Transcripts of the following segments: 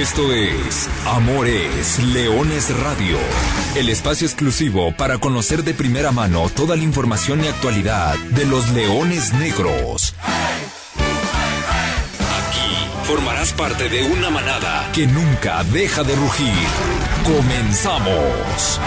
Esto es Amores Leones Radio, el espacio exclusivo para conocer de primera mano toda la información y actualidad de los leones negros. Aquí formarás parte de una manada que nunca deja de rugir. Comenzamos.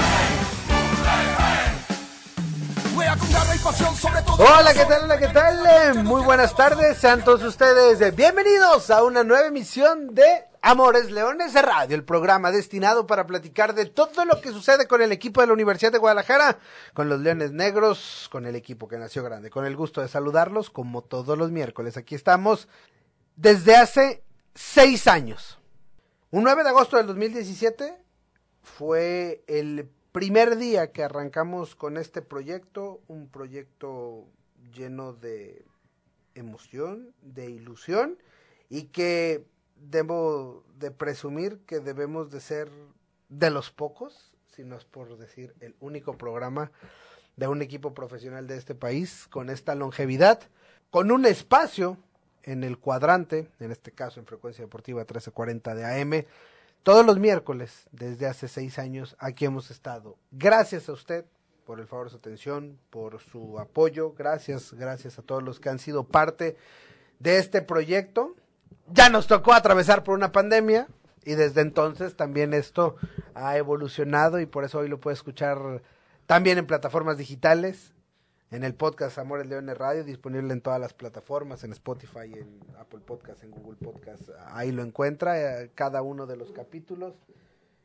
Hola, ¿qué tal? Hola, ¿qué tal? Muy buenas tardes, sean todos ustedes bienvenidos a una nueva emisión de Amores Leones de Radio, el programa destinado para platicar de todo lo que sucede con el equipo de la Universidad de Guadalajara, con los Leones Negros, con el equipo que nació grande, con el gusto de saludarlos como todos los miércoles. Aquí estamos desde hace seis años. Un 9 de agosto del 2017 fue el primer día que arrancamos con este proyecto, un proyecto lleno de emoción, de ilusión y que debo de presumir que debemos de ser de los pocos, si no es por decir el único programa de un equipo profesional de este país con esta longevidad, con un espacio en el cuadrante, en este caso en frecuencia deportiva 1340 de AM, todos los miércoles, desde hace seis años, aquí hemos estado. Gracias a usted por el favor de su atención, por su apoyo. Gracias, gracias a todos los que han sido parte de este proyecto. Ya nos tocó atravesar por una pandemia y desde entonces también esto ha evolucionado y por eso hoy lo puede escuchar también en plataformas digitales en el podcast Amores Leones Radio, disponible en todas las plataformas, en Spotify, en Apple Podcast, en Google Podcast, ahí lo encuentra, eh, cada uno de los capítulos.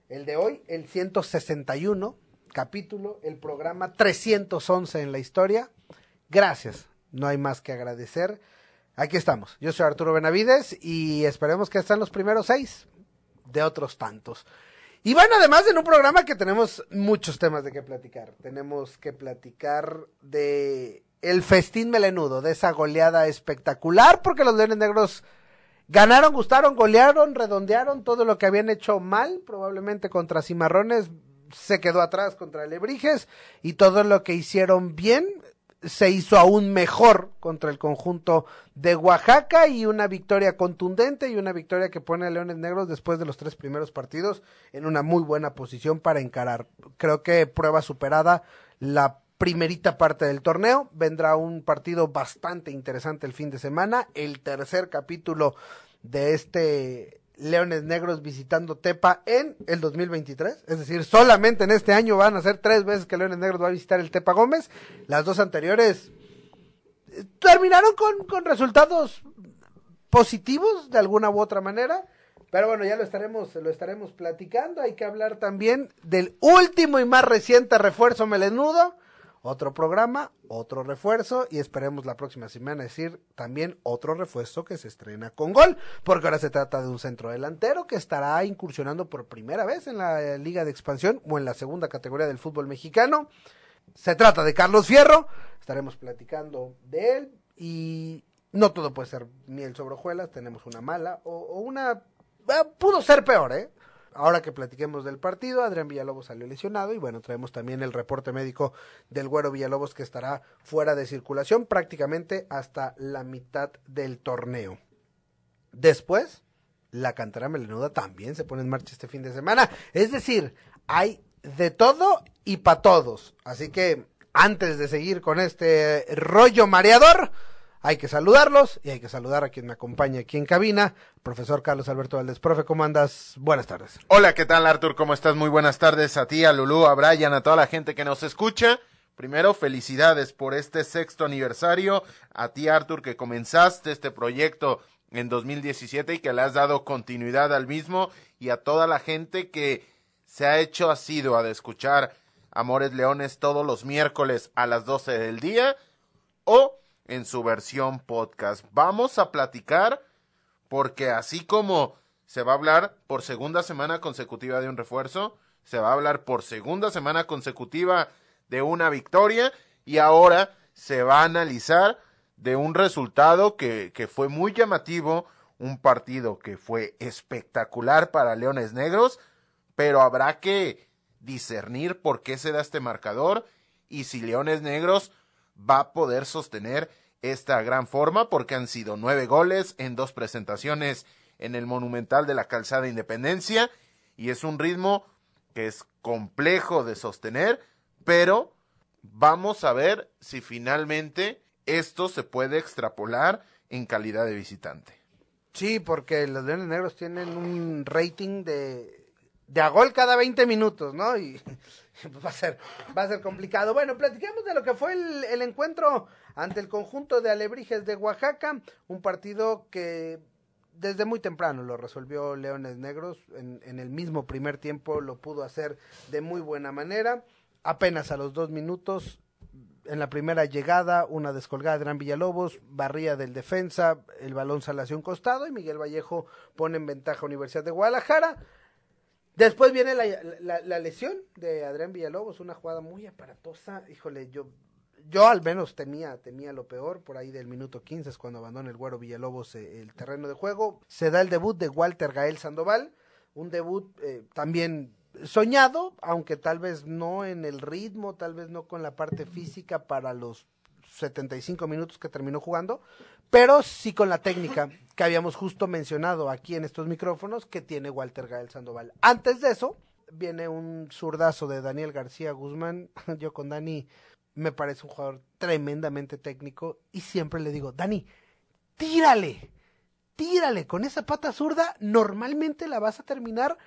El de hoy, el 161 capítulo, el programa 311 en la historia. Gracias, no hay más que agradecer. Aquí estamos, yo soy Arturo Benavides y esperemos que estén los primeros seis de otros tantos. Y bueno, además en un programa que tenemos muchos temas de qué platicar. Tenemos que platicar de el festín melenudo, de esa goleada espectacular, porque los Leones Negros ganaron, gustaron, golearon, redondearon todo lo que habían hecho mal, probablemente contra Cimarrones, se quedó atrás contra Lebrijes, y todo lo que hicieron bien se hizo aún mejor contra el conjunto de Oaxaca y una victoria contundente y una victoria que pone a Leones Negros después de los tres primeros partidos en una muy buena posición para encarar. Creo que prueba superada la primerita parte del torneo. Vendrá un partido bastante interesante el fin de semana, el tercer capítulo de este Leones Negros visitando Tepa en el 2023. Es decir, solamente en este año van a ser tres veces que Leones Negros va a visitar el Tepa Gómez. Las dos anteriores eh, terminaron con, con resultados positivos de alguna u otra manera. Pero bueno, ya lo estaremos, lo estaremos platicando. Hay que hablar también del último y más reciente refuerzo melenudo otro programa, otro refuerzo y esperemos la próxima semana decir también otro refuerzo que se estrena con gol, porque ahora se trata de un centro delantero que estará incursionando por primera vez en la Liga de Expansión o en la segunda categoría del fútbol mexicano. Se trata de Carlos Fierro, estaremos platicando de él y no todo puede ser miel sobre hojuelas, tenemos una mala o, o una... Eh, pudo ser peor, ¿eh? Ahora que platiquemos del partido, Adrián Villalobos salió lesionado y bueno, traemos también el reporte médico del Güero Villalobos que estará fuera de circulación prácticamente hasta la mitad del torneo. Después, la cantera melenuda también se pone en marcha este fin de semana. Es decir, hay de todo y para todos. Así que antes de seguir con este rollo mareador, hay que saludarlos y hay que saludar a quien me acompaña aquí en cabina, profesor Carlos Alberto Valdés. Profe, ¿cómo andas? Buenas tardes. Hola, ¿qué tal Artur? ¿Cómo estás? Muy buenas tardes a ti, a Lulú, a Brian, a toda la gente que nos escucha. Primero, felicidades por este sexto aniversario. A ti, Artur, que comenzaste este proyecto en 2017 y que le has dado continuidad al mismo. Y a toda la gente que se ha hecho asidua de escuchar Amores Leones todos los miércoles a las 12 del día. O en su versión podcast. Vamos a platicar porque así como se va a hablar por segunda semana consecutiva de un refuerzo, se va a hablar por segunda semana consecutiva de una victoria y ahora se va a analizar de un resultado que, fue muy llamativo, un partido que fue espectacular para Leones Negros, pero habrá que discernir por qué se da este marcador y si Leones Negros va a poder sostener esta gran forma porque han sido nueve goles en dos presentaciones en el Monumental de la Calzada Independencia y es un ritmo que es complejo de sostener, pero vamos a ver si finalmente esto se puede extrapolar en calidad de visitante. Sí, porque los Leones Negros tienen un rating de, de a gol cada 20 minutos, ¿no? Y va a ser, va a ser complicado. Bueno, platicamos de lo que fue el encuentro ante el conjunto de Alebrijes de Oaxaca, un partido que desde muy temprano lo resolvió Leones Negros, en, el mismo primer tiempo lo pudo hacer de muy buena manera, apenas a los dos minutos, en la primera llegada, una descolgada de Gran Villalobos, barría del defensa, el balón sale hacia un costado y Miguel Vallejo pone en ventaja a Universidad de Guadalajara. Después viene la, la, la lesión de Adrián Villalobos, una jugada muy aparatosa, híjole, yo yo al menos temía, temía lo peor, por ahí del minuto 15 es cuando abandona el Güero Villalobos eh, el terreno de juego. Se da el debut de Walter Gael Sandoval, un debut eh, también soñado, aunque tal vez no en el ritmo, tal vez no con la parte física para los 75 minutos que terminó jugando, pero sí con la técnica que habíamos justo mencionado aquí en estos micrófonos que tiene Walter Gael Sandoval. Antes de eso, viene un zurdazo de Daniel García Guzmán. Yo con Dani me parece un jugador tremendamente técnico y siempre le digo, Dani, tírale, tírale, con esa pata zurda normalmente la vas a terminar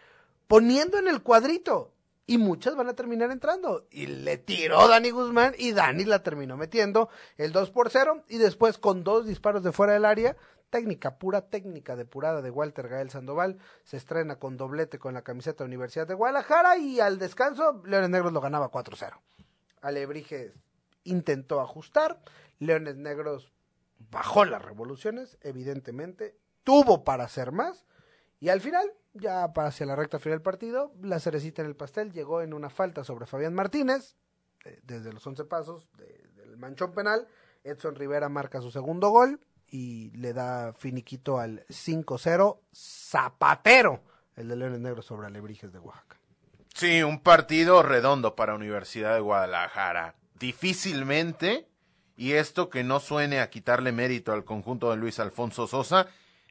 poniendo en el cuadrito y muchas van a terminar entrando. Y le tiró Dani Guzmán y Dani la terminó metiendo el 2 por 0 y después con dos disparos de fuera del área, técnica, pura técnica depurada de Walter Gael Sandoval, se estrena con doblete con la camiseta de Universidad de Guadalajara y al descanso Leones Negros lo ganaba 4-0. Alebrijes intentó ajustar, Leones Negros bajó las revoluciones, evidentemente, tuvo para hacer más, y al final, ya hacia la recta final del partido, la cerecita en el pastel llegó en una falta sobre Fabián Martínez, desde los 11 pasos de, del manchón penal, Edson Rivera marca su segundo gol y le da finiquito al 5-0 Zapatero, el de Leones Negros sobre Alebrijes de Oaxaca. Sí, un partido redondo para Universidad de Guadalajara. Difícilmente, y esto que no suene a quitarle mérito al conjunto de Luis Alfonso Sosa,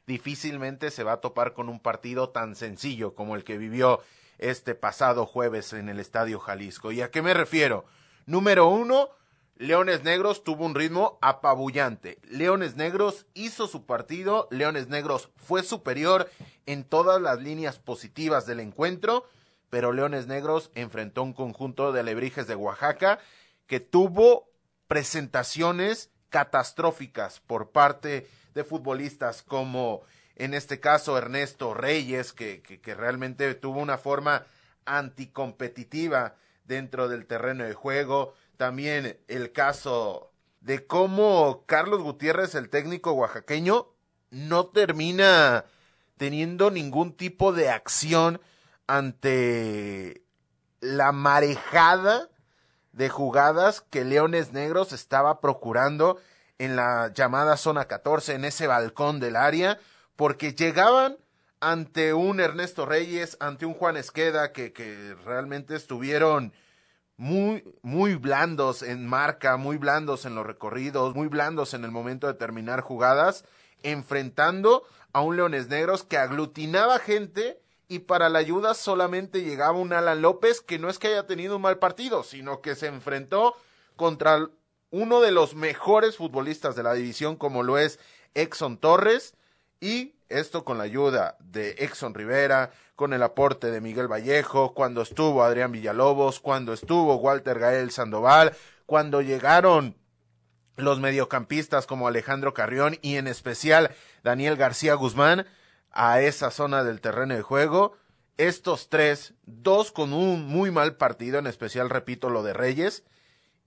difícilmente se va a topar con un partido tan sencillo como el que vivió este pasado jueves en el Estadio Jalisco. ¿Y a qué me refiero? Número uno, Leones Negros tuvo un ritmo apabullante. Leones Negros hizo su partido, Leones Negros fue superior en todas las líneas positivas del encuentro pero Leones Negros enfrentó un conjunto de alebrijes de Oaxaca que tuvo presentaciones catastróficas por parte de futbolistas como en este caso Ernesto Reyes, que, que, que realmente tuvo una forma anticompetitiva dentro del terreno de juego. También el caso de cómo Carlos Gutiérrez, el técnico oaxaqueño, no termina teniendo ningún tipo de acción ante la marejada de jugadas que Leones Negros estaba procurando en la llamada zona 14, en ese balcón del área, porque llegaban ante un Ernesto Reyes, ante un Juan Esqueda, que, que realmente estuvieron muy, muy blandos en marca, muy blandos en los recorridos, muy blandos en el momento de terminar jugadas, enfrentando a un Leones Negros que aglutinaba gente y para la ayuda solamente llegaba un Alan López que no es que haya tenido un mal partido, sino que se enfrentó contra uno de los mejores futbolistas de la división como lo es Exxon Torres y esto con la ayuda de Exxon Rivera, con el aporte de Miguel Vallejo, cuando estuvo Adrián Villalobos, cuando estuvo Walter Gael Sandoval, cuando llegaron los mediocampistas como Alejandro Carrión y en especial Daniel García Guzmán, a esa zona del terreno de juego. Estos tres, dos con un muy mal partido, en especial, repito, lo de Reyes,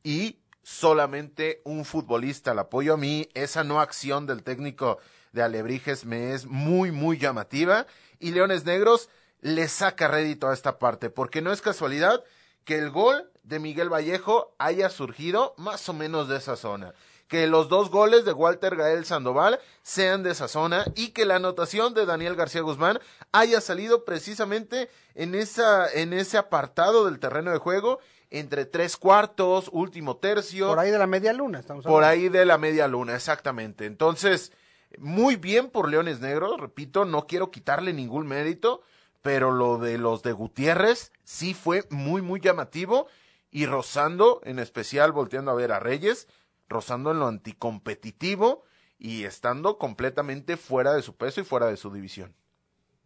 y solamente un futbolista al apoyo a mí. Esa no acción del técnico de Alebrijes me es muy, muy llamativa. Y Leones Negros le saca rédito a esta parte, porque no es casualidad que el gol de Miguel Vallejo haya surgido más o menos de esa zona que los dos goles de Walter Gael Sandoval sean de esa zona y que la anotación de Daniel García Guzmán haya salido precisamente en, esa, en ese apartado del terreno de juego entre tres cuartos, último tercio. Por ahí de la media luna, estamos hablando. Por ahí de la media luna, exactamente. Entonces, Muy bien por Leones Negros, repito, no quiero quitarle ningún mérito, pero lo de los de Gutiérrez sí fue muy, muy llamativo y rozando, en especial volteando a ver a Reyes, rozando en lo anticompetitivo y estando completamente fuera de su peso y fuera de su división.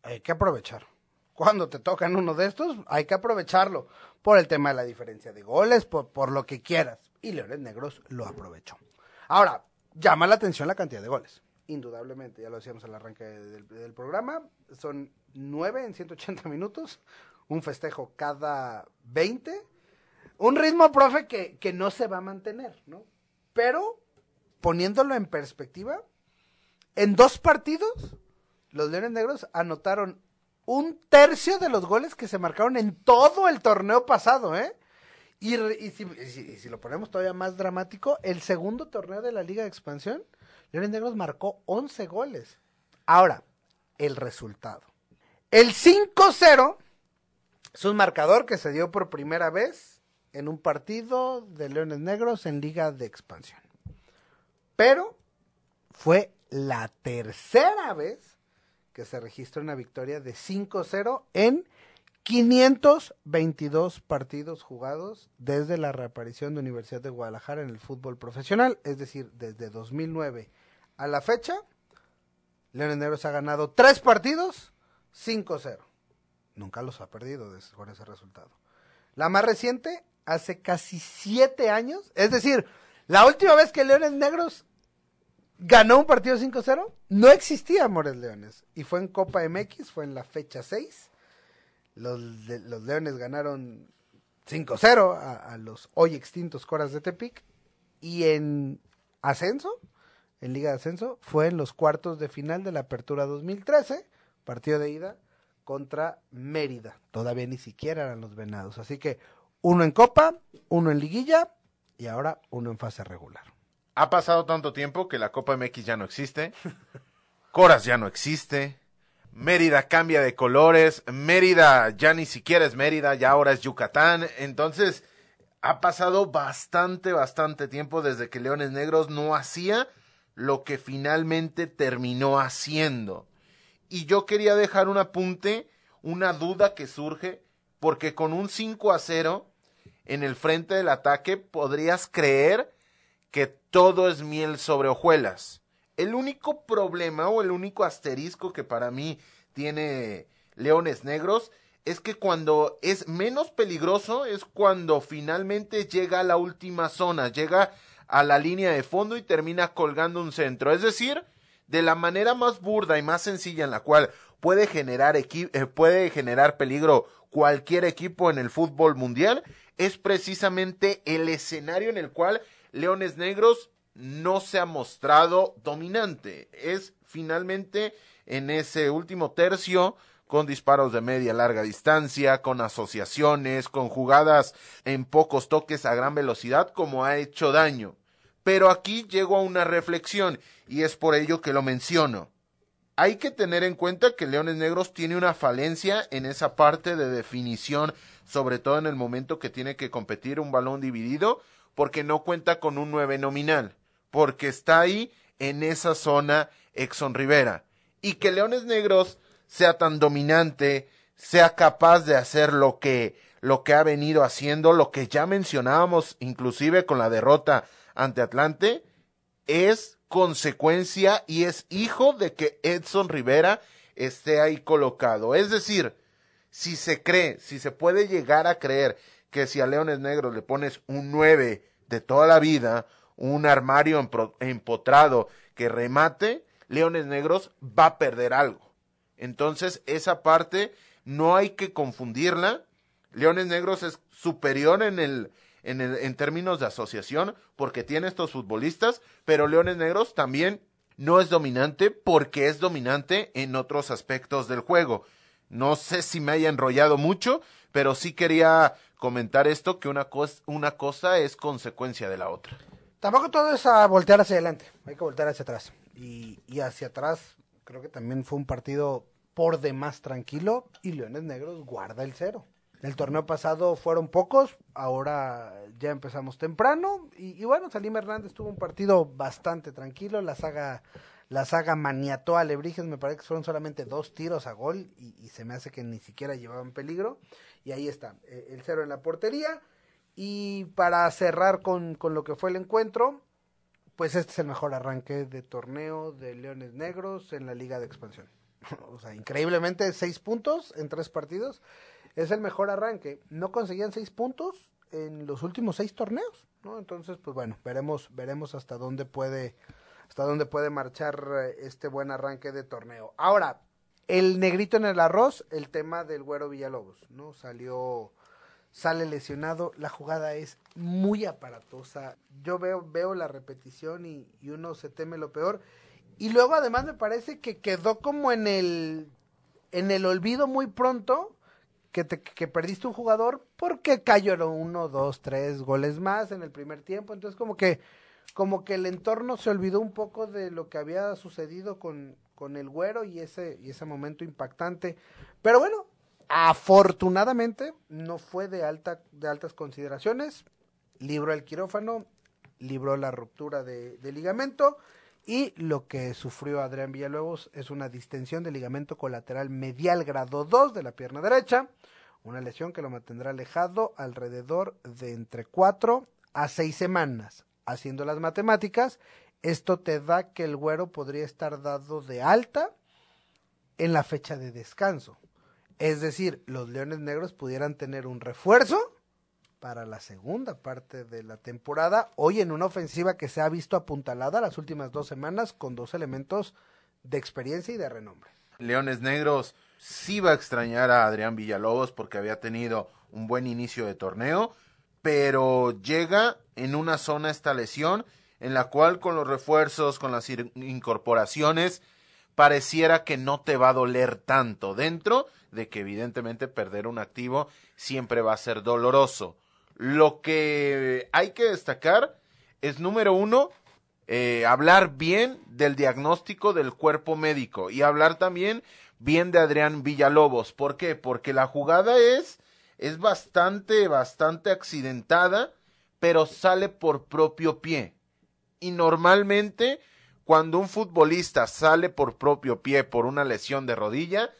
Hay que aprovechar. Cuando te tocan uno de estos, hay que aprovecharlo. Por el tema de la diferencia de goles, por, lo que quieras. Y Leones Negros lo aprovechó. Ahora, llama la atención la cantidad de goles. Indudablemente, ya lo decíamos al arranque del, del programa. Son nueve en 180 minutos. Un festejo cada 20. Un ritmo, profe, que, que no se va a mantener, ¿no? Pero, poniéndolo en perspectiva, en dos partidos, los Leones Negros anotaron un tercio de los goles que se marcaron en todo el torneo pasado, ¿eh? Y, si, y, si, lo ponemos todavía más dramático, el segundo torneo de la Liga de Expansión, Leones Negros marcó 11 goles. Ahora, el resultado. El 5-0 es un marcador que se dio por primera vez en un partido de Leones Negros en Liga de Expansión. Pero fue la tercera vez que se registra una victoria de 5-0 en 522 partidos jugados desde la reaparición de Universidad de Guadalajara en el fútbol profesional, es decir, desde 2009 a la fecha, Leones Negros ha ganado tres partidos, 5-0. Nunca los ha perdido con ese resultado. La más reciente, hace casi siete años, es decir, la última vez que Leones Negros ganó un partido 5-0, no existía Amores Leones. Y fue en Copa MX, fue en la fecha 6. Los, Leones ganaron 5-0 a, a, los hoy extintos Coras de Tepic. Y en ascenso, en Liga de Ascenso, fue en los cuartos de final de la Apertura 2013, partido de ida contra Mérida. Todavía ni siquiera eran los Venados. Así que uno en Copa, uno en Liguilla y ahora uno en fase regular. Ha pasado tanto tiempo que la Copa MX ya no existe. Coras ya no existe. Mérida cambia de colores. Mérida ya ni siquiera es Mérida, ya ahora es Yucatán. Entonces, ha pasado bastante, bastante tiempo desde que Leones Negros no hacía lo que finalmente terminó haciendo. Y yo quería dejar un apunte, una duda que surge, porque con un 5 a 0 en el frente del ataque podrías creer que todo es miel sobre hojuelas. El único problema o el único asterisco que para mí tiene Leones Negros es que cuando es menos peligroso es cuando finalmente llega a la última zona, llega a la línea de fondo y termina colgando un centro. Es decir, de la manera más burda y más sencilla en la cual puede generar, eh, puede generar peligro cualquier equipo en el fútbol mundial, es precisamente el escenario en el cual Leones Negros no se ha mostrado dominante. Es finalmente en ese último tercio con disparos de media larga distancia, con asociaciones, con jugadas en pocos toques a gran velocidad, como ha hecho daño. Pero aquí llego a una reflexión, y es por ello que lo menciono. Hay que tener en cuenta que Leones Negros tiene una falencia en esa parte de definición, sobre todo en el momento que tiene que competir un balón dividido, porque no cuenta con un nueve nominal, porque está ahí en esa zona Exxon Rivera. Y que Leones Negros sea tan dominante, sea capaz de hacer lo que, lo que ha venido haciendo, lo que ya mencionábamos inclusive con la derrota ante Atlante, es consecuencia y es hijo de que Edson Rivera esté ahí colocado. Es decir, si se cree, si se puede llegar a creer que si a Leones Negros le pones un 9 de toda la vida, un armario empotrado que remate, Leones Negros va a perder algo. Entonces, esa parte no hay que confundirla. Leones Negros es superior en el, en, el, en términos de asociación porque tiene estos futbolistas, pero Leones Negros también no es dominante porque es dominante en otros aspectos del juego. No sé si me haya enrollado mucho, pero sí quería comentar esto, que una, cosa, es consecuencia de la otra. Tampoco todo es a voltear hacia adelante, hay que voltear hacia atrás. Y, y hacia atrás creo que también fue un partido por demás tranquilo y Leones Negros guarda el cero. El torneo pasado fueron pocos, ahora ya empezamos temprano y, y bueno, Salim Hernández tuvo un partido bastante tranquilo, la saga La saga maniató a Lebrijes, me parece que fueron solamente dos tiros a gol y, se me hace que ni siquiera llevaban peligro. Y ahí está, eh, el cero en la portería. Y para cerrar con, con lo que fue el encuentro, pues este es el mejor arranque de torneo de Leones Negros en la Liga de Expansión. o sea, increíblemente seis puntos en tres partidos. Es el mejor arranque. No conseguían seis puntos en los últimos seis torneos, ¿no? Entonces, pues bueno, veremos, veremos hasta dónde puede hasta dónde puede marchar eh, este buen arranque de torneo. Ahora, el negrito en el arroz, el tema del güero Villalobos, ¿no? Salió, sale lesionado, la jugada es muy aparatosa. Yo veo, veo la repetición y, uno se teme lo peor. Y luego además me parece que quedó como en el, en el olvido muy pronto. Que, te, que perdiste un jugador porque cayeron uno, dos, tres goles más en el primer tiempo. Entonces como que como que el entorno se olvidó un poco de lo que había sucedido con, con el güero y ese, y ese momento impactante. Pero bueno, afortunadamente no fue de, alta, de altas consideraciones. Libró el quirófano, libró la ruptura de, ligamento y lo que sufrió Adrián Villalobos es una distensión de ligamento colateral medial grado 2 de la pierna derecha, una lesión que lo mantendrá alejado alrededor de entre 4 a 6 semanas haciendo las matemáticas, esto te da que el güero podría estar dado de alta en la fecha de descanso. Es decir, los Leones Negros pudieran tener un refuerzo para la segunda parte de la temporada, hoy en una ofensiva que se ha visto apuntalada las últimas dos semanas con dos elementos de experiencia y de renombre. Leones Negros sí va a extrañar a Adrián Villalobos porque había tenido un buen inicio de torneo, pero llega en una zona esta lesión en la cual con los refuerzos, con las incorporaciones, pareciera que no te va a doler tanto dentro de que evidentemente perder un activo siempre va a ser doloroso. Lo que hay que destacar es número uno, eh, hablar bien del diagnóstico del cuerpo médico y hablar también bien de Adrián Villalobos. ¿Por qué? Porque la jugada es es bastante, bastante accidentada, pero sale por propio pie. Y normalmente, cuando un futbolista sale por propio pie por una lesión de rodilla,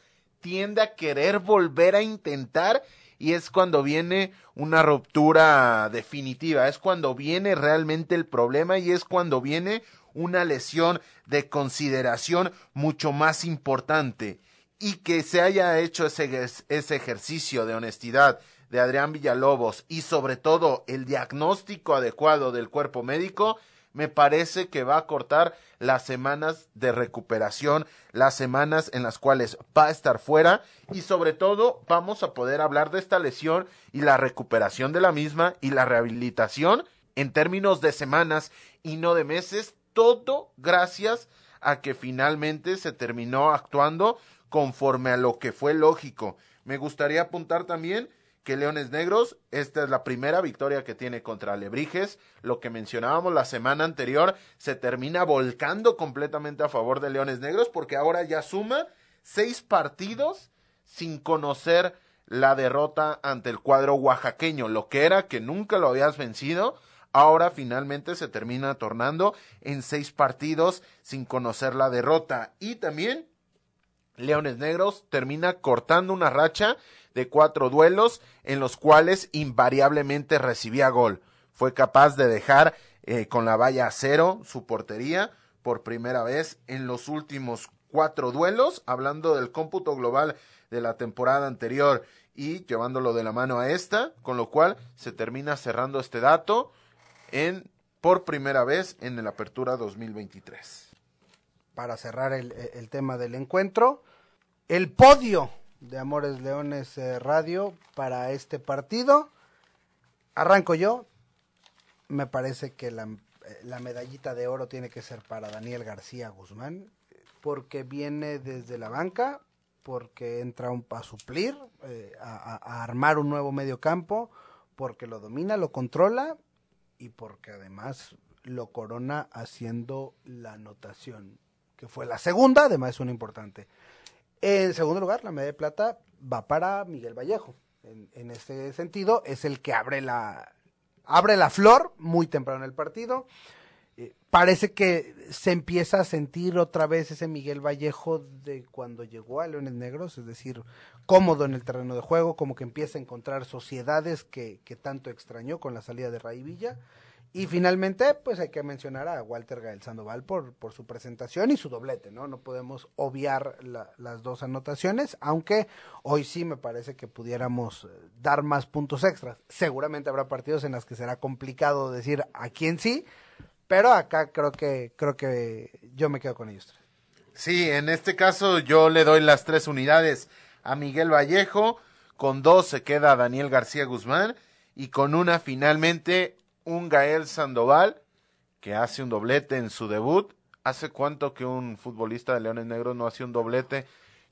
tiende a querer volver a intentar y es cuando viene una ruptura definitiva, es cuando viene realmente el problema y es cuando viene una lesión de consideración mucho más importante y que se haya hecho ese, ese ejercicio de honestidad de Adrián Villalobos y sobre todo el diagnóstico adecuado del cuerpo médico, me parece que va a cortar las semanas de recuperación, las semanas en las cuales va a estar fuera y sobre todo vamos a poder hablar de esta lesión y la recuperación de la misma y la rehabilitación en términos de semanas y no de meses, todo gracias a que finalmente se terminó actuando conforme a lo que fue lógico. Me gustaría apuntar también que Leones Negros, esta es la primera victoria que tiene contra Alebrijes. Lo que mencionábamos la semana anterior se termina volcando completamente a favor de Leones Negros porque ahora ya suma seis partidos sin conocer la derrota ante el cuadro oaxaqueño, lo que era que nunca lo habías vencido. Ahora finalmente se termina tornando en seis partidos sin conocer la derrota. Y también Leones Negros termina cortando una racha de cuatro duelos en los cuales invariablemente recibía gol. Fue capaz de dejar eh, con la valla a cero su portería por primera vez en los últimos cuatro duelos, hablando del cómputo global de la temporada anterior y llevándolo de la mano a esta, con lo cual se termina cerrando este dato en por primera vez en la apertura 2023 para cerrar el, el tema del encuentro, el podio de Amores Leones eh, Radio para este partido. Arranco yo. Me parece que la, eh, la, medallita de oro tiene que ser para Daniel García Guzmán, porque viene desde la banca, porque entra un, a suplir, eh, a, a, armar un nuevo medio campo, porque lo domina, lo controla y porque además lo corona haciendo la anotación que fue la segunda, además es una importante. En segundo lugar, la medalla de plata va para Miguel Vallejo. En, este sentido, es el que abre la, abre la flor muy temprano en el partido. eh, parece que se empieza a sentir otra vez ese Miguel Vallejo de cuando llegó a Leones Negros, es decir, cómodo en el terreno de juego, como que empieza a encontrar sociedades que, que tanto extrañó con la salida de Ray Villa. Y finalmente, pues hay que mencionar a Walter Gael Sandoval por, por su presentación y su doblete, ¿no? No podemos obviar la, las dos anotaciones, aunque hoy sí me parece que pudiéramos eh, dar más puntos extras. Seguramente habrá partidos en los que será complicado decir a quién sí, pero acá creo que, creo que yo me quedo con ellos tres. Sí, en este caso yo le doy las tres unidades a Miguel Vallejo, con dos se queda Daniel García Guzmán y con una finalmente un Gael Sandoval que hace un doblete en su debut. ¿Hace cuánto que un futbolista de Leones Negros no hace un doblete?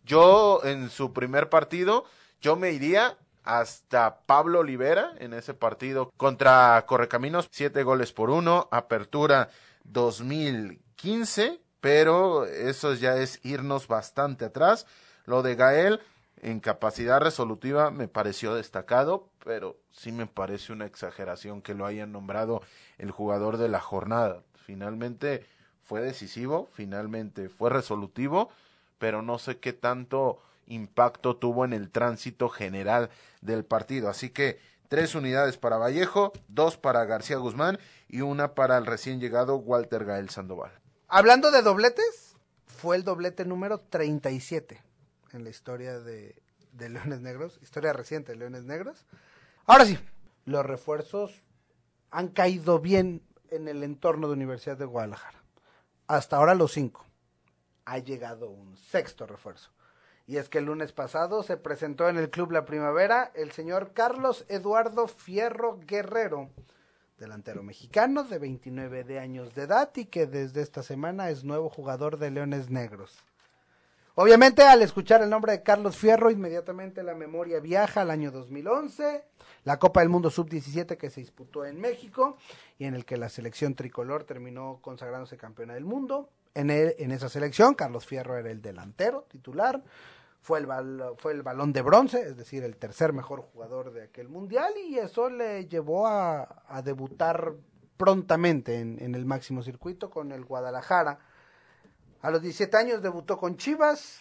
Yo en su primer partido, yo me iría hasta Pablo Olivera en ese partido contra Correcaminos, siete goles por uno, apertura 2015, pero eso ya es irnos bastante atrás. Lo de Gael en capacidad resolutiva me pareció destacado, pero sí me parece una exageración que lo hayan nombrado el jugador de la jornada. Finalmente fue decisivo, finalmente fue resolutivo, pero no sé qué tanto impacto tuvo en el tránsito general del partido. Así que tres unidades para Vallejo, dos para García Guzmán y una para el recién llegado Walter Gael Sandoval. Hablando de dobletes, fue el doblete número 37 en la historia de, de Leones Negros, historia reciente de Leones Negros. Ahora sí, los refuerzos han caído bien en el entorno de Universidad de Guadalajara. Hasta ahora los cinco. Ha llegado un sexto refuerzo. Y es que el lunes pasado se presentó en el Club La Primavera el señor Carlos Eduardo Fierro Guerrero, delantero mexicano de 29 de años de edad y que desde esta semana es nuevo jugador de Leones Negros. Obviamente, al escuchar el nombre de Carlos Fierro, inmediatamente la memoria viaja al año 2011, la Copa del Mundo Sub-17 que se disputó en México y en el que la selección tricolor terminó consagrándose campeona del mundo. En, en esa selección, Carlos Fierro era el delantero titular, fue el, fue el balón de bronce, es decir, el tercer mejor jugador de aquel mundial y eso le llevó a, debutar prontamente en, en el máximo circuito con el Guadalajara a los 17 años debutó con Chivas,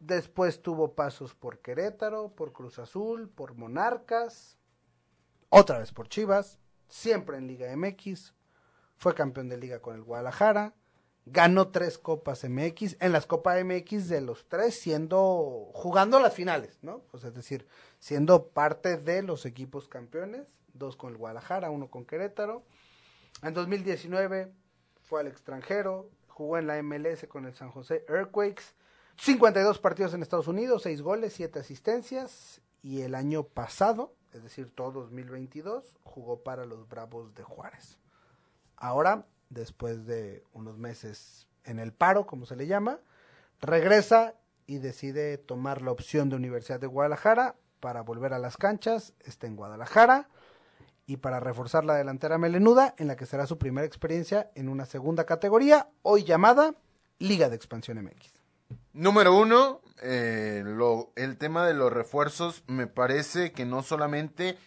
después tuvo pasos por Querétaro, por Cruz Azul, por Monarcas, otra vez por Chivas, siempre en Liga MX, fue campeón de liga con el Guadalajara, ganó tres Copas MX, en las Copas MX de los tres siendo, jugando las finales, ¿no? O sea, es decir, siendo parte de los equipos campeones, dos con el Guadalajara, uno con Querétaro. En 2019 fue al extranjero, jugó en la MLS con el San José Earthquakes, 52 partidos en Estados Unidos, 6 goles, 7 asistencias y el año pasado, es decir, todo 2022, jugó para los Bravos de Juárez. Ahora, después de unos meses en el paro, como se le llama, regresa y decide tomar la opción de Universidad de Guadalajara para volver a las canchas, está en Guadalajara y para reforzar la delantera melenuda, en la que será su primera experiencia en una segunda categoría, hoy llamada Liga de Expansión MX. Número uno, eh, el tema de los refuerzos me parece que no solamente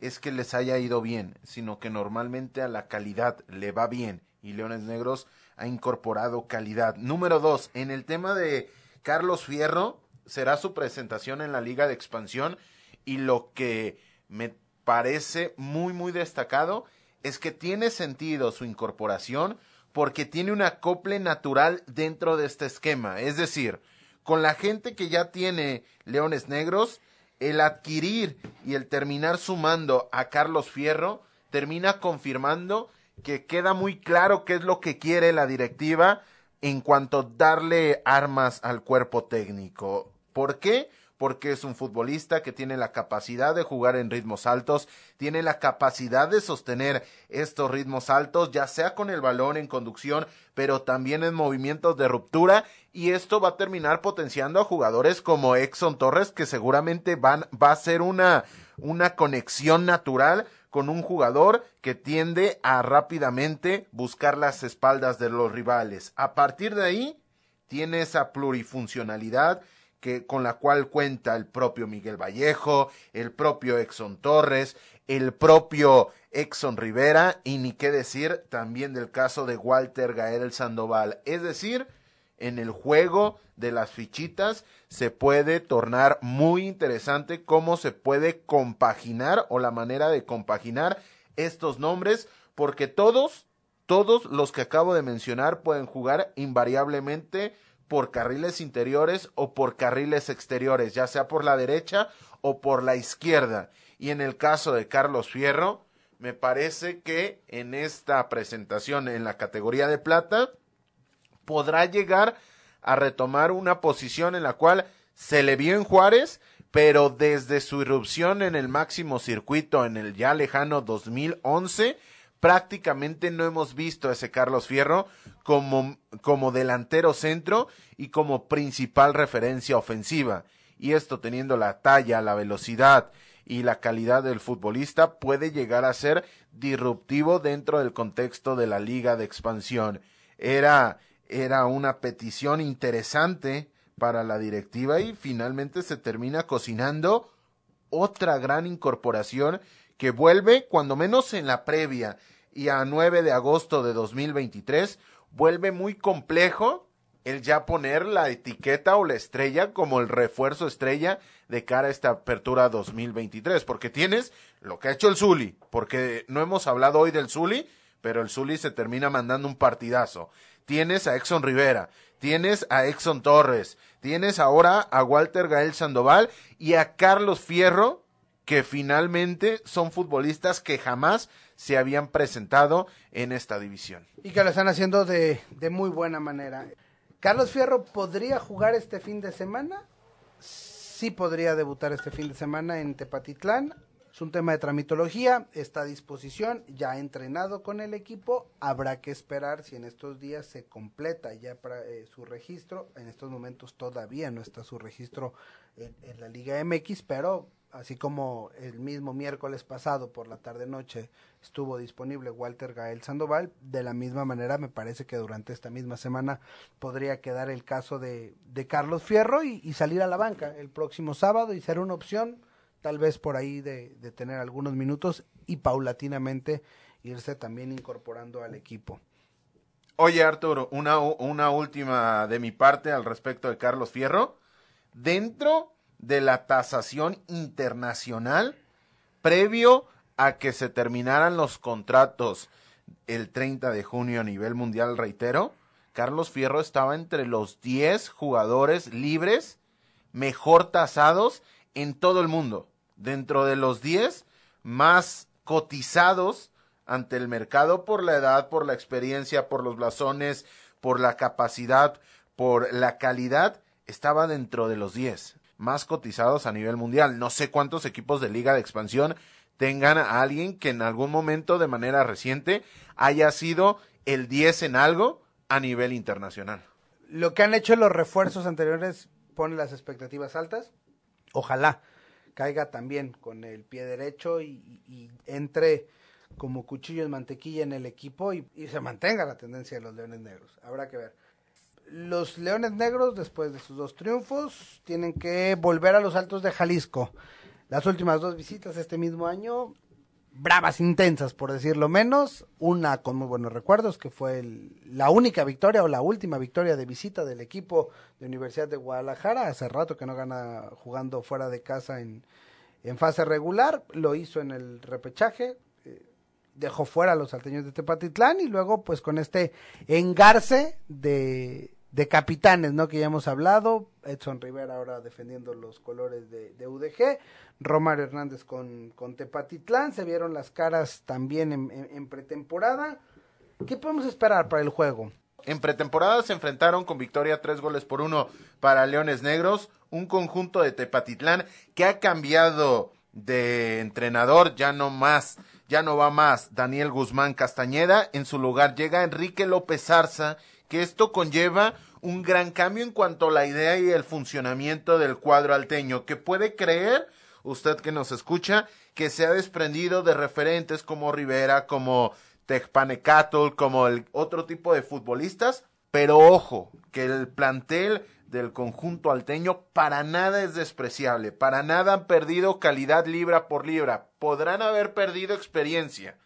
es que les haya ido bien, sino que normalmente a la calidad le va bien y Leones Negros ha incorporado calidad. Número dos, en el tema de Carlos Fierro, será su presentación en la Liga de Expansión y lo que me parece muy muy destacado es que tiene sentido su incorporación porque tiene un acople natural dentro de este esquema. Es decir, con la gente que ya tiene Leones Negros, el adquirir y el terminar sumando a Carlos Fierro termina confirmando que queda muy claro qué es lo que quiere la directiva en cuanto darle armas al cuerpo técnico. ¿Por qué? Porque es un futbolista que tiene la capacidad de jugar en ritmos altos, tiene la capacidad de sostener estos ritmos altos, ya sea con el balón en conducción, pero también en movimientos de ruptura, y esto va a terminar potenciando a jugadores como Exxon Torres, que seguramente van, va a ser una, una conexión natural con un jugador que tiende a rápidamente buscar las espaldas de los rivales. A partir de ahí, tiene esa plurifuncionalidad que, con la cual cuenta el propio Miguel Vallejo, el propio Exxon Torres, el propio Exxon Rivera y ni qué decir también del caso de Walter Gael Sandoval. Es decir, en el juego de las fichitas se puede tornar muy interesante cómo se puede compaginar o la manera de compaginar estos nombres porque todos, todos los que acabo de mencionar pueden jugar invariablemente por carriles interiores o por carriles exteriores, ya sea por la derecha o por la izquierda. Y en el caso de Carlos Fierro, me parece que en esta presentación en la categoría de plata podrá llegar a retomar una posición en la cual se le vio en Juárez, pero desde su irrupción en el máximo circuito en el ya lejano 2011, prácticamente no hemos visto a ese Carlos Fierro como, como delantero centro y como principal referencia ofensiva. Y esto teniendo la talla, la velocidad y la calidad del futbolista puede llegar a ser disruptivo dentro del contexto de la liga de expansión. Era, era una petición interesante para la directiva y finalmente se termina cocinando otra gran incorporación que vuelve, cuando menos en la previa y a 9 de agosto de 2023, vuelve muy complejo el ya poner la etiqueta o la estrella como el refuerzo estrella de cara a esta apertura 2023, porque tienes lo que ha hecho el Zuli, porque no hemos hablado hoy del Zuli, pero el Zuli se termina mandando un partidazo. Tienes a Exxon Rivera, tienes a Exxon Torres, tienes ahora a Walter Gael Sandoval y a Carlos Fierro, que finalmente son futbolistas que jamás se habían presentado en esta división. Y que lo están haciendo de, de muy buena manera. Carlos Fierro podría jugar este fin de semana. Sí podría debutar este fin de semana en Tepatitlán. Es un tema de tramitología, está a disposición, ya ha entrenado con el equipo. Habrá que esperar si en estos días se completa ya para, eh, su registro. En estos momentos todavía no está su registro en, en la Liga MX, pero así como el mismo miércoles pasado por la tarde noche estuvo disponible Walter Gael Sandoval, de la misma manera me parece que durante esta misma semana podría quedar el caso de, de Carlos Fierro y, salir a la banca el próximo sábado y ser una opción, tal vez por ahí de, de tener algunos minutos y paulatinamente irse también incorporando al equipo. Oye Arturo, una, una última de mi parte al respecto de Carlos Fierro. Dentro de la tasación internacional previo a que se terminaran los contratos el 30 de junio a nivel mundial, reitero, Carlos Fierro estaba entre los 10 jugadores libres mejor tasados en todo el mundo. Dentro de los 10 más cotizados ante el mercado por la edad, por la experiencia, por los blasones, por la capacidad, por la calidad, estaba dentro de los 10 más cotizados a nivel mundial. No sé cuántos equipos de liga de expansión tengan a alguien que en algún momento de manera reciente haya sido el 10 en algo a nivel internacional. Lo que han hecho los refuerzos anteriores pone las expectativas altas. Ojalá caiga también con el pie derecho y, entre como cuchillo en mantequilla en el equipo y, y, se mantenga la tendencia de los Leones Negros. Habrá que ver. Los Leones Negros, después de sus dos triunfos, tienen que volver a los Altos de Jalisco. Las últimas dos visitas este mismo año, bravas, intensas, por decirlo menos. Una con muy buenos recuerdos, que fue la única victoria o la última victoria de visita del equipo de Universidad de Guadalajara. Hace rato que no gana jugando fuera de casa en, en fase regular. Lo hizo en el repechaje. Dejó fuera a los salteños de Tepatitlán y luego pues con este engarce de, de capitanes, ¿no? Que ya hemos hablado, Edson Rivera ahora defendiendo los colores de, de UDG, Romario Hernández con, con, Tepatitlán, se vieron las caras también en, en, en, pretemporada. ¿Qué podemos esperar para el juego? En pretemporada se enfrentaron con victoria tres goles por uno para Leones Negros, un conjunto de Tepatitlán que ha cambiado de entrenador, ya no más ya no va más Daniel Guzmán Castañeda, en su lugar llega Enrique López Arza, que esto conlleva un gran cambio en cuanto a la idea y el funcionamiento del cuadro alteño, que puede creer, usted que nos escucha, que se ha desprendido de referentes como Rivera, como Tecpanecatl, como el otro tipo de futbolistas, pero ojo, que el plantel del conjunto alteño para nada es despreciable, para nada han perdido calidad libra por libra, podrán haber perdido experiencia,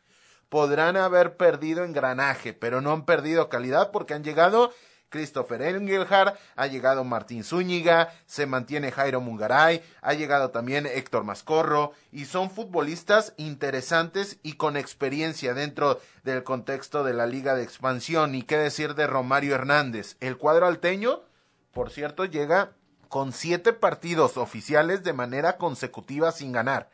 podrán haber perdido engranaje, pero no han perdido calidad porque han llegado Christopher Engelhardt, ha llegado Martín Zúñiga, se mantiene Jairo Mungaray, ha llegado también Héctor Mascorro, y son futbolistas interesantes y con experiencia dentro del contexto de la Liga de Expansión. Y qué decir de Romario Hernández. El cuadro alteño, por cierto, llega con siete partidos oficiales de manera consecutiva sin ganar.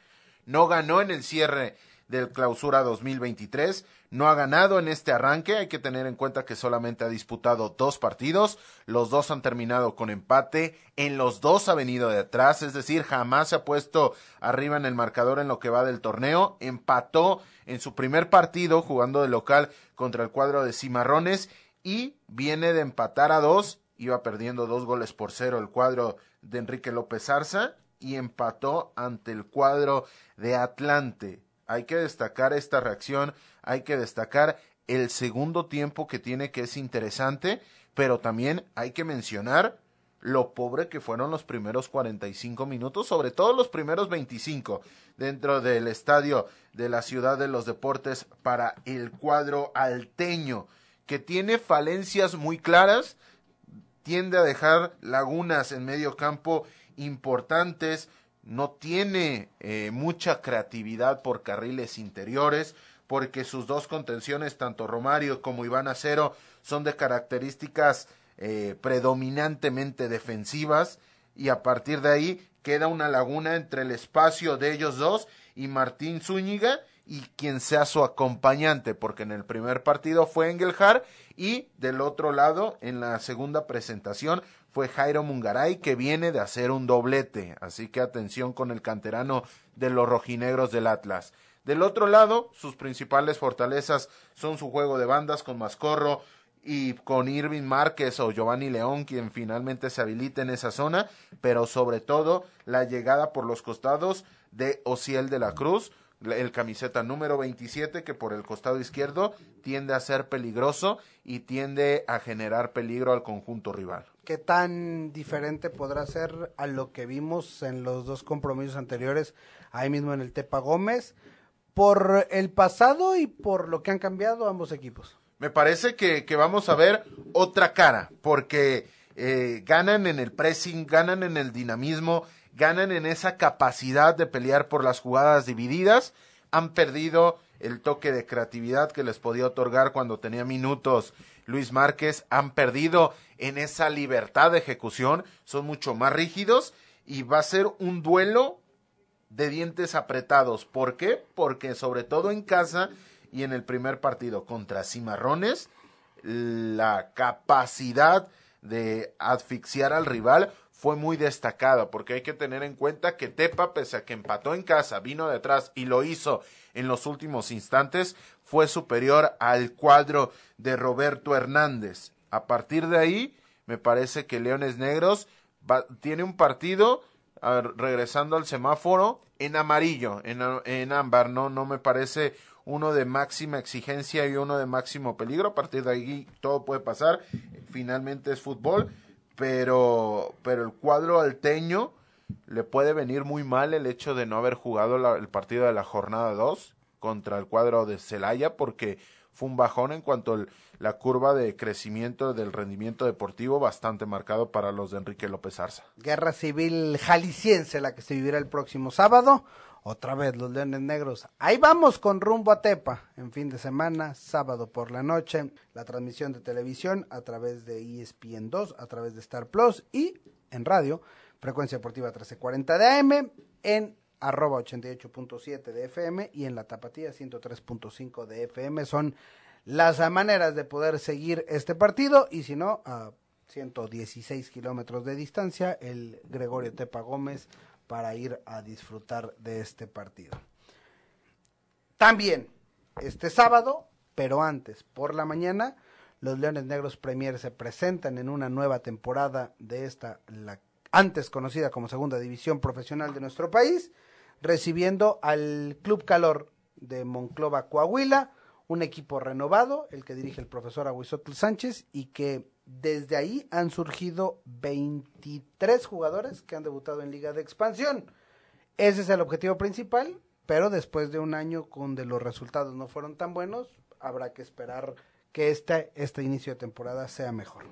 No ganó en el cierre del clausura 2023. No ha ganado en este arranque. Hay que tener en cuenta que solamente ha disputado dos partidos. Los dos han terminado con empate. En los dos ha venido de atrás. Es decir, jamás se ha puesto arriba en el marcador en lo que va del torneo. Empató en su primer partido jugando de local contra el cuadro de Cimarrones. Y viene de empatar a dos. Iba perdiendo dos goles por cero el cuadro de Enrique López Arza. Y empató ante el cuadro de Atlante hay que destacar esta reacción, hay que destacar el segundo tiempo que tiene que es interesante, pero también hay que mencionar lo pobre que fueron los primeros 45 minutos, sobre todo los primeros 25 dentro del estadio de la Ciudad de los Deportes para el cuadro alteño, que tiene falencias muy claras, tiende a dejar lagunas en medio campo importantes, no tiene eh, mucha creatividad por carriles interiores, porque sus dos contenciones, tanto Romario como Iván Acero, son de características eh, predominantemente defensivas, y a partir de ahí queda una laguna entre el espacio de ellos dos y Martín Zúñiga, y quien sea su acompañante, porque en el primer partido fue Engelhard y del otro lado, en la segunda presentación, fue Jairo Mungaray, que viene de hacer un doblete. Así que atención con el canterano de los rojinegros del Atlas. Del otro lado, sus principales fortalezas son su juego de bandas con Mascorro y con Irving Márquez o Giovanni León, quien finalmente se habilita en esa zona, pero sobre todo la llegada por los costados de Ociel de la Cruz, el camiseta número 27 que por el costado izquierdo tiende a ser peligroso y tiende a generar peligro al conjunto rival. ¿Qué tan diferente podrá ser a lo que vimos en los dos compromisos anteriores, ahí mismo en el Tepa Gómez, por el pasado y por lo que han cambiado ambos equipos? Me parece que, que vamos a ver otra cara, porque eh, ganan en el pressing, ganan en el dinamismo, ganan en esa capacidad de pelear por las jugadas divididas, han perdido el toque de creatividad que les podía otorgar cuando tenía minutos Luis Márquez, han perdido en esa libertad de ejecución, son mucho más rígidos y va a ser un duelo de dientes apretados. ¿Por qué? Porque sobre todo en casa y en el primer partido contra Cimarrones, la capacidad de asfixiar al rival fue muy destacada, porque hay que tener en cuenta que Tepa, pese a que empató en casa, vino detrás y lo hizo en los últimos instantes, fue superior al cuadro de Roberto Hernández. A partir de ahí, me parece que Leones Negros tiene un partido regresando al semáforo en amarillo, en, en ámbar, no, no me parece uno de máxima exigencia y uno de máximo peligro. A partir de ahí todo puede pasar. Finalmente es fútbol pero, pero el cuadro alteño le puede venir muy mal el hecho de no haber jugado el partido de la jornada 2 contra el cuadro de Celaya porque fue un bajón en cuanto a la curva de crecimiento del rendimiento deportivo bastante marcado para los de Enrique López Arza. Guerra civil jalisciense la que se vivirá el próximo sábado. Otra vez los Leones Negros. Ahí vamos con rumbo a Tepa en fin de semana, sábado por la noche. La transmisión de televisión a través de ESPN 2, a través de Star Plus y en radio, frecuencia deportiva 1340 de AM, en arroba 88.7 de FM y en la tapatía 103.5 de FM. Son las maneras de poder seguir este partido y si no, a 116 kilómetros de distancia, el Gregorio Tepa Gómez para ir a disfrutar de este partido. También este sábado, pero antes, por la mañana, los Leones Negros Premier se presentan en una nueva temporada de esta, la antes conocida como segunda división profesional de nuestro país, recibiendo al Club Calor de Monclova, Coahuila, un equipo renovado, el que dirige el profesor Aguisotl Sánchez, y que desde ahí han surgido 23 jugadores que han debutado en Liga de Expansión. Ese es el objetivo principal, pero después de un año donde los resultados no fueron tan buenos, habrá que esperar que este, este inicio de temporada sea mejor.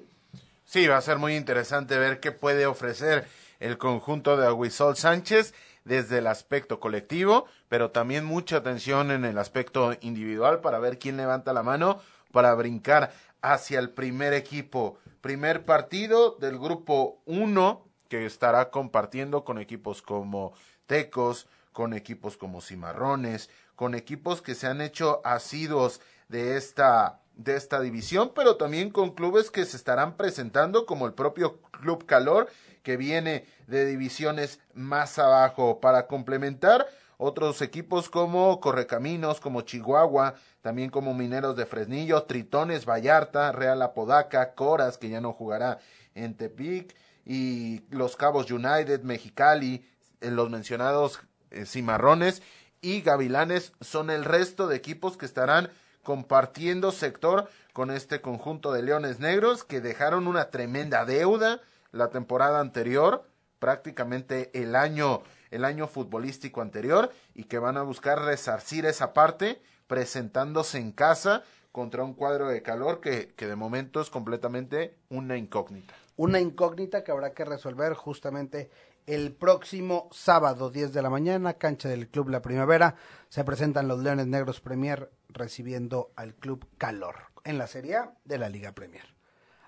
Sí, va a ser muy interesante ver qué puede ofrecer el conjunto de Aguisol Sánchez desde el aspecto colectivo, pero también mucha atención en el aspecto individual para ver quién levanta la mano para brincar hacia el primer equipo. Primer partido del grupo 1 que estará compartiendo con equipos como Tecos, con equipos como Cimarrones, con equipos que se han hecho asiduos de esta de esta división, pero también con clubes que se estarán presentando como el propio Club Calor que viene de divisiones más abajo. Para complementar otros equipos como Correcaminos, como Chihuahua, también como Mineros de Fresnillo, Tritones, Vallarta, Real Apodaca, Coras, que ya no jugará en Tepic, y Los Cabos United, Mexicali, eh, los mencionados eh, Cimarrones y Gavilanes son el resto de equipos que estarán compartiendo sector con este conjunto de Leones Negros que dejaron una tremenda deuda la temporada anterior, prácticamente el año el año futbolístico anterior y que van a buscar resarcir esa parte presentándose en casa contra un cuadro de calor que, que de momento es completamente una incógnita. Una incógnita que habrá que resolver justamente el próximo sábado 10 de la mañana, cancha del Club La Primavera, se presentan los Leones Negros Premier recibiendo al Club Calor en la Serie A de la Liga Premier.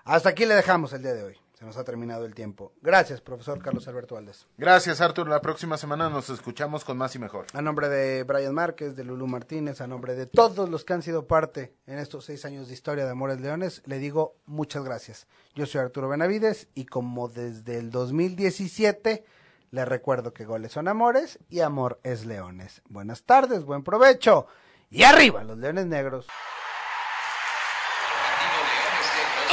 Hasta aquí le dejamos el día de hoy nos ha terminado el tiempo. Gracias, profesor Carlos Alberto Valdés. Gracias, Artur. La próxima semana nos escuchamos con más y mejor. A nombre de Brian Márquez, de Lulú Martínez, a nombre de todos los que han sido parte en estos seis años de historia de Amores Leones, le digo muchas gracias. Yo soy Arturo Benavides y como desde el 2017 le recuerdo que goles son amores y amor es leones. Buenas tardes, buen provecho y arriba los leones negros.